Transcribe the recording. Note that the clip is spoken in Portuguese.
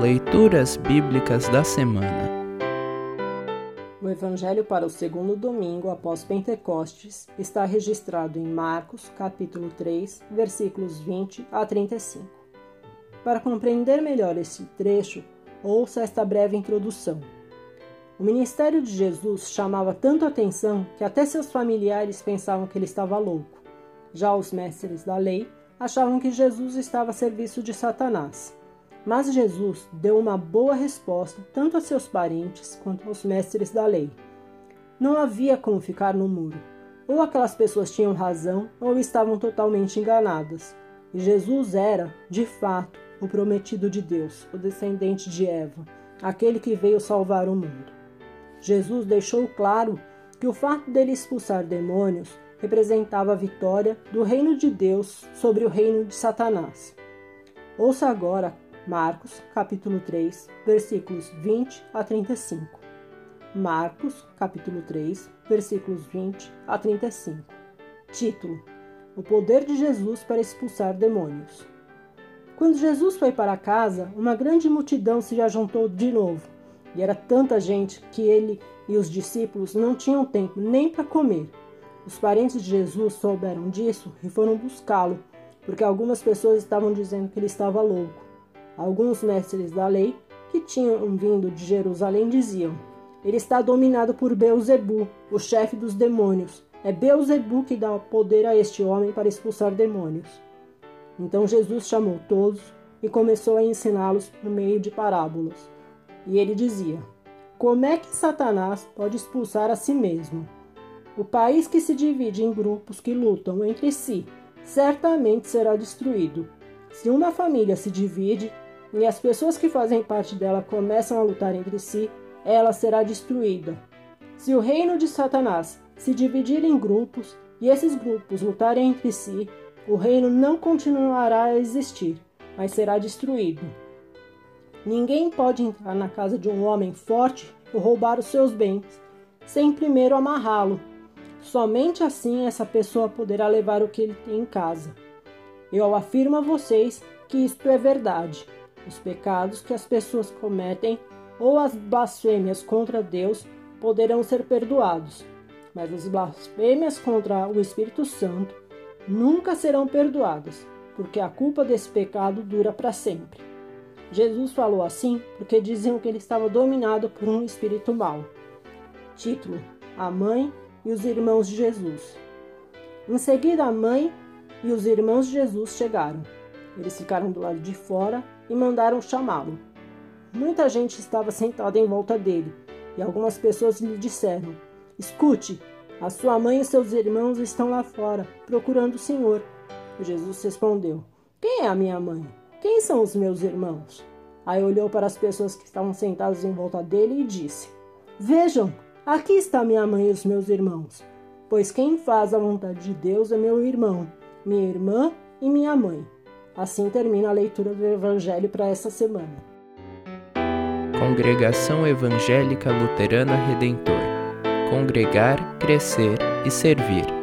Leituras Bíblicas da Semana O Evangelho para o segundo domingo após Pentecostes está registrado em Marcos, capítulo 3, versículos 20 a 35. Para compreender melhor este trecho, ouça esta breve introdução. O ministério de Jesus chamava tanto atenção que até seus familiares pensavam que ele estava louco. Já os mestres da lei achavam que Jesus estava a serviço de Satanás. Mas Jesus deu uma boa resposta tanto a seus parentes quanto aos mestres da lei. Não havia como ficar no muro. Ou aquelas pessoas tinham razão ou estavam totalmente enganadas. E Jesus era, de fato, o prometido de Deus, o descendente de Eva, aquele que veio salvar o mundo. Jesus deixou claro que o fato dele expulsar demônios representava a vitória do reino de Deus sobre o reino de Satanás. Ouça agora Marcos, capítulo 3, versículos 20 a 35. Marcos, capítulo 3, versículos 20 a 35. Título: O poder de Jesus para expulsar demônios. Quando Jesus foi para casa, uma grande multidão se ajuntou de novo, e era tanta gente que ele e os discípulos não tinham tempo nem para comer. Os parentes de Jesus souberam disso e foram buscá-lo, porque algumas pessoas estavam dizendo que ele estava louco. Alguns mestres da lei que tinham vindo de Jerusalém diziam: Ele está dominado por Beuzebu, o chefe dos demônios. É Beuzebu que dá poder a este homem para expulsar demônios. Então Jesus chamou todos e começou a ensiná-los por meio de parábolas. E ele dizia: Como é que Satanás pode expulsar a si mesmo? O país que se divide em grupos que lutam entre si certamente será destruído. Se uma família se divide e as pessoas que fazem parte dela começam a lutar entre si, ela será destruída. Se o reino de Satanás se dividir em grupos e esses grupos lutarem entre si, o reino não continuará a existir, mas será destruído. Ninguém pode entrar na casa de um homem forte ou roubar os seus bens, sem primeiro amarrá-lo Somente assim essa pessoa poderá levar o que ele tem em casa. Eu afirmo a vocês que isto é verdade. Os pecados que as pessoas cometem ou as blasfêmias contra Deus poderão ser perdoados, mas as blasfêmias contra o Espírito Santo nunca serão perdoadas, porque a culpa desse pecado dura para sempre. Jesus falou assim porque diziam que ele estava dominado por um espírito mau. Título: A Mãe e os irmãos de Jesus. Em seguida, a mãe e os irmãos de Jesus chegaram. Eles ficaram do lado de fora e mandaram chamá-lo. Muita gente estava sentada em volta dele e algumas pessoas lhe disseram: Escute, a sua mãe e seus irmãos estão lá fora, procurando o Senhor. Jesus respondeu: Quem é a minha mãe? Quem são os meus irmãos? Aí olhou para as pessoas que estavam sentadas em volta dele e disse: Vejam, Aqui está minha mãe e os meus irmãos, pois quem faz a vontade de Deus é meu irmão, minha irmã e minha mãe. Assim termina a leitura do Evangelho para essa semana. Congregação Evangélica Luterana Redentor Congregar, Crescer e Servir.